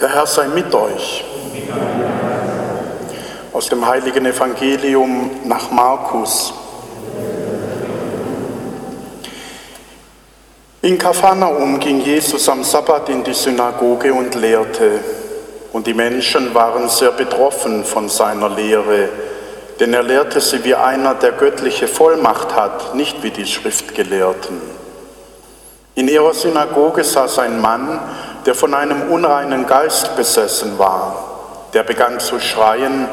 Der Herr sei mit euch. Aus dem heiligen Evangelium nach Markus. In Kapharnaum ging Jesus am Sabbat in die Synagoge und lehrte. Und die Menschen waren sehr betroffen von seiner Lehre, denn er lehrte sie wie einer, der göttliche Vollmacht hat, nicht wie die Schriftgelehrten. In ihrer Synagoge saß ein Mann, der von einem unreinen Geist besessen war. Der begann zu schreien,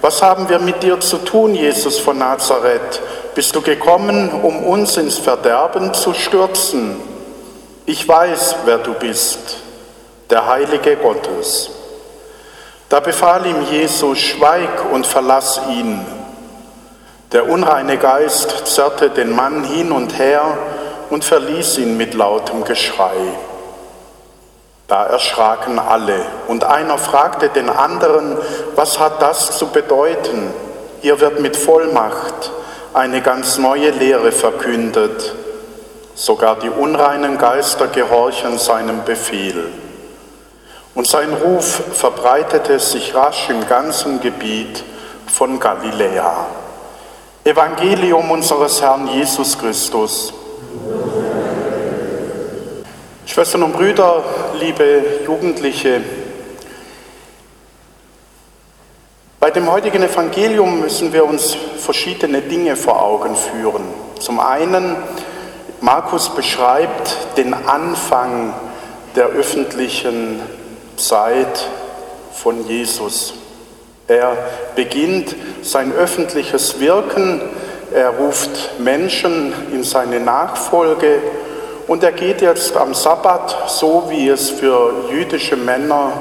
was haben wir mit dir zu tun, Jesus von Nazareth? Bist du gekommen, um uns ins Verderben zu stürzen? Ich weiß, wer du bist, der Heilige Gottes. Da befahl ihm Jesus, schweig und verlass ihn. Der unreine Geist zerrte den Mann hin und her und verließ ihn mit lautem Geschrei. Da erschraken alle, und einer fragte den anderen, was hat das zu bedeuten? Hier wird mit Vollmacht eine ganz neue Lehre verkündet. Sogar die unreinen Geister gehorchen seinem Befehl. Und sein Ruf verbreitete sich rasch im ganzen Gebiet von Galiläa. Evangelium unseres Herrn Jesus Christus. Schwestern und Brüder, liebe Jugendliche, bei dem heutigen Evangelium müssen wir uns verschiedene Dinge vor Augen führen. Zum einen, Markus beschreibt den Anfang der öffentlichen Zeit von Jesus. Er beginnt sein öffentliches Wirken, er ruft Menschen in seine Nachfolge und er geht jetzt am Sabbat, so wie es für jüdische Männer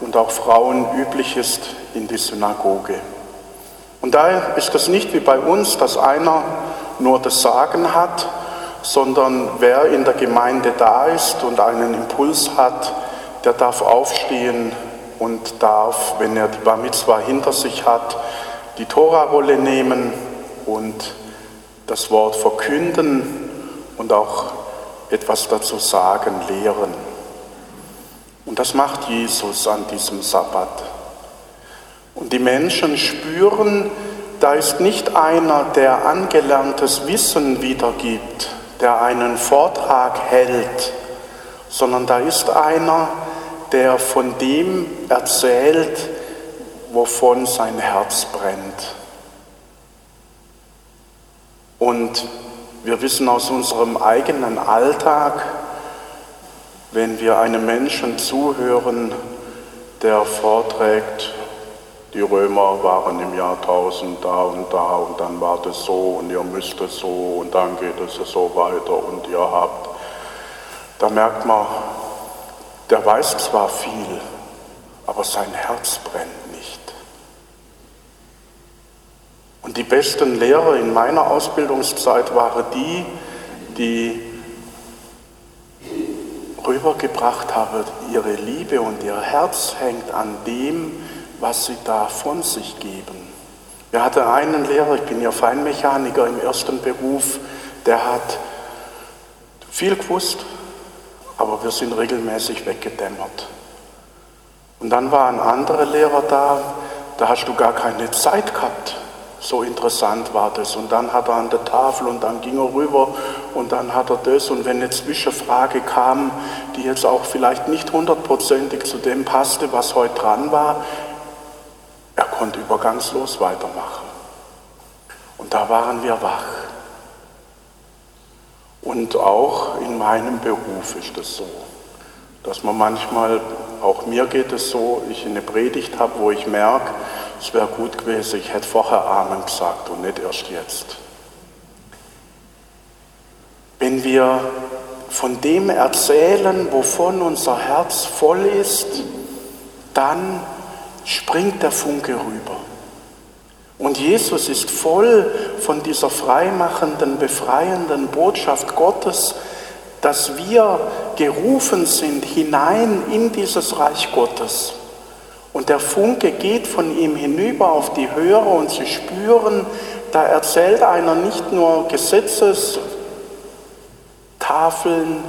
und auch Frauen üblich ist, in die Synagoge. Und daher ist es nicht wie bei uns, dass einer nur das Sagen hat, sondern wer in der Gemeinde da ist und einen Impuls hat, der darf aufstehen und darf, wenn er die Bar Mitzvah hinter sich hat, die Tora-Rolle nehmen und das Wort verkünden und auch etwas dazu sagen, lehren. Und das macht Jesus an diesem Sabbat. Und die Menschen spüren, da ist nicht einer, der angelerntes Wissen wiedergibt, der einen Vortrag hält, sondern da ist einer, der von dem erzählt, wovon sein Herz brennt. Und wir wissen aus unserem eigenen Alltag, wenn wir einem Menschen zuhören, der vorträgt, die Römer waren im Jahr 1000 da und da und dann war das so und ihr müsst es so und dann geht es so weiter und ihr habt. Da merkt man, der weiß zwar viel, aber sein Herz brennt. Und die besten Lehrer in meiner Ausbildungszeit waren die, die rübergebracht haben, ihre Liebe und ihr Herz hängt an dem, was sie da von sich geben. Wir hatten einen Lehrer, ich bin ja Feinmechaniker im ersten Beruf, der hat viel gewusst, aber wir sind regelmäßig weggedämmert. Und dann war ein anderer Lehrer da, da hast du gar keine Zeit gehabt, so interessant war das. Und dann hat er an der Tafel und dann ging er rüber und dann hat er das. Und wenn eine Zwischenfrage kam, die jetzt auch vielleicht nicht hundertprozentig zu dem passte, was heute dran war, er konnte übergangslos weitermachen. Und da waren wir wach. Und auch in meinem Beruf ist es so, dass man manchmal, auch mir geht es so, ich eine Predigt habe, wo ich merke, es wäre gut gewesen, ich hätte vorher Amen gesagt und nicht erst jetzt. Wenn wir von dem erzählen, wovon unser Herz voll ist, dann springt der Funke rüber. Und Jesus ist voll von dieser freimachenden, befreienden Botschaft Gottes, dass wir gerufen sind hinein in dieses Reich Gottes. Und der Funke geht von ihm hinüber auf die Hörer und sie spüren, da erzählt einer nicht nur Gesetzestafeln,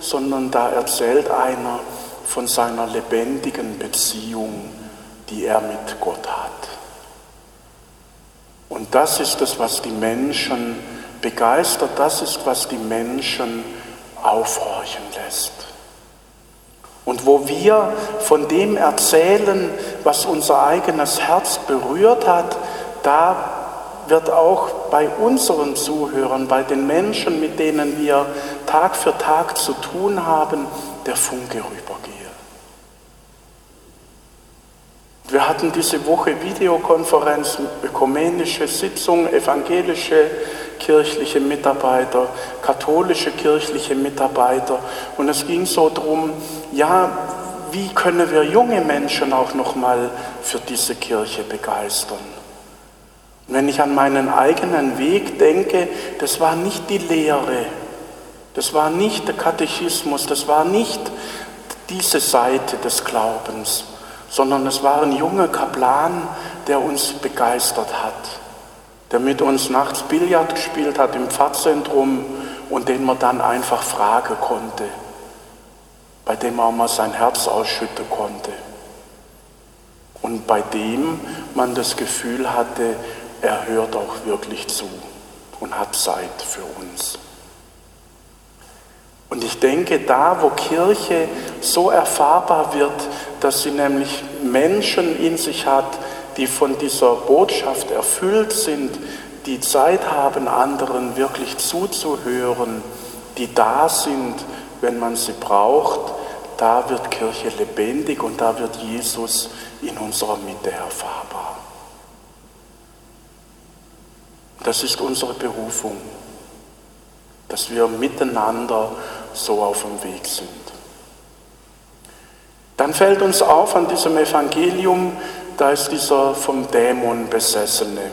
sondern da erzählt einer von seiner lebendigen Beziehung, die er mit Gott hat. Und das ist es, was die Menschen begeistert, das ist, was die Menschen aufhorchen lässt. Und wo wir von dem erzählen, was unser eigenes Herz berührt hat, da wird auch bei unseren Zuhörern, bei den Menschen, mit denen wir Tag für Tag zu tun haben, der Funke rübergehen. Wir hatten diese Woche Videokonferenz, ökumenische Sitzung, evangelische kirchliche Mitarbeiter, katholische kirchliche Mitarbeiter. Und es ging so darum, ja, wie können wir junge Menschen auch nochmal für diese Kirche begeistern? Und wenn ich an meinen eigenen Weg denke, das war nicht die Lehre, das war nicht der Katechismus, das war nicht diese Seite des Glaubens, sondern es war ein junger Kaplan, der uns begeistert hat, der mit uns nachts Billard gespielt hat im Pfarrzentrum und den man dann einfach fragen konnte, bei dem man mal sein Herz ausschütten konnte und bei dem man das Gefühl hatte, er hört auch wirklich zu und hat Zeit für uns. Und ich denke, da, wo Kirche so erfahrbar wird, dass sie nämlich Menschen in sich hat, die von dieser Botschaft erfüllt sind, die Zeit haben, anderen wirklich zuzuhören, die da sind, wenn man sie braucht, da wird Kirche lebendig und da wird Jesus in unserer Mitte erfahrbar. Das ist unsere Berufung, dass wir miteinander so auf dem Weg sind. Dann fällt uns auf an diesem Evangelium, da ist dieser vom Dämon besessene.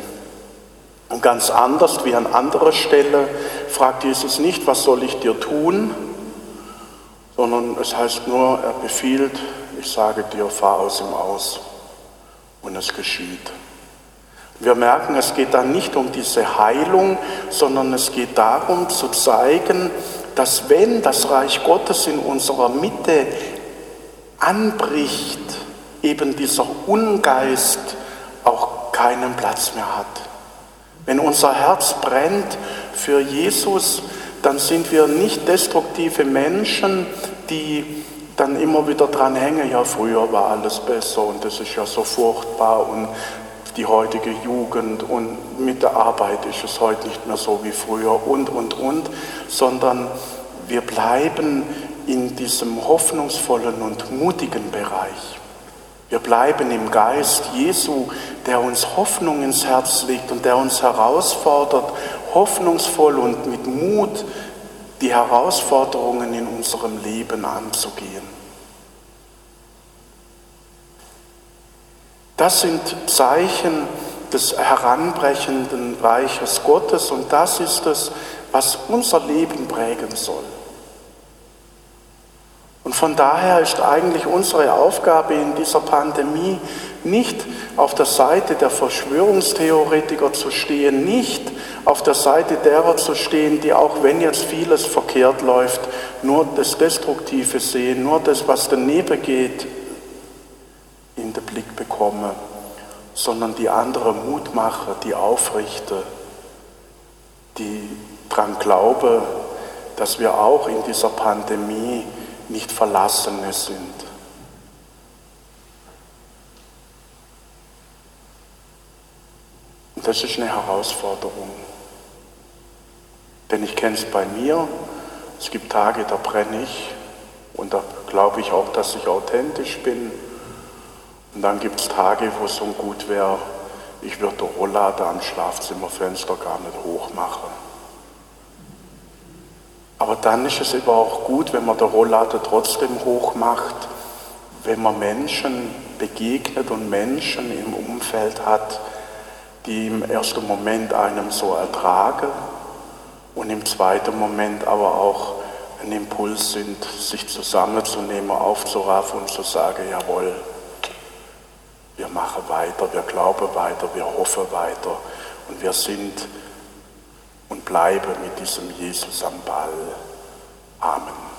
Und ganz anders wie an anderer Stelle fragt Jesus nicht, was soll ich dir tun, sondern es heißt nur, er befiehlt, ich sage dir, fahr aus ihm aus. Und es geschieht. Wir merken, es geht da nicht um diese Heilung, sondern es geht darum zu zeigen, dass wenn das Reich Gottes in unserer Mitte anbricht, eben dieser Ungeist auch keinen Platz mehr hat. Wenn unser Herz brennt für Jesus, dann sind wir nicht destruktive Menschen, die dann immer wieder dran hängen, ja früher war alles besser und das ist ja so furchtbar und die heutige Jugend und mit der Arbeit ist es heute nicht mehr so wie früher und, und, und, sondern wir bleiben in diesem hoffnungsvollen und mutigen Bereich. Wir bleiben im Geist Jesu, der uns Hoffnung ins Herz legt und der uns herausfordert, hoffnungsvoll und mit Mut die Herausforderungen in unserem Leben anzugehen. Das sind Zeichen des heranbrechenden Reiches Gottes und das ist es, was unser Leben prägen soll. Und von daher ist eigentlich unsere Aufgabe in dieser Pandemie nicht auf der Seite der Verschwörungstheoretiker zu stehen, nicht auf der Seite derer zu stehen, die auch wenn jetzt vieles verkehrt läuft, nur das Destruktive sehen, nur das, was daneben geht, in den Blick bekommen, sondern die andere Mutmacher, die Aufrichter, die daran glauben, dass wir auch in dieser Pandemie nicht Verlassene sind. Und das ist eine Herausforderung. Denn ich kenne es bei mir, es gibt Tage, da brenne ich und da glaube ich auch, dass ich authentisch bin. Und dann gibt es Tage, wo es so gut wäre, ich würde die Rolllader am Schlafzimmerfenster gar nicht hochmachen. Aber dann ist es eben auch gut, wenn man der Rolllader trotzdem hoch macht, wenn man Menschen begegnet und Menschen im Umfeld hat, die im ersten Moment einem so ertragen und im zweiten Moment aber auch ein Impuls sind, sich zusammenzunehmen, aufzuraffen und zu sagen, jawohl, wir machen weiter, wir glauben weiter, wir hoffen weiter und wir sind und bleibe mit diesem Jesus am Ball. Amen.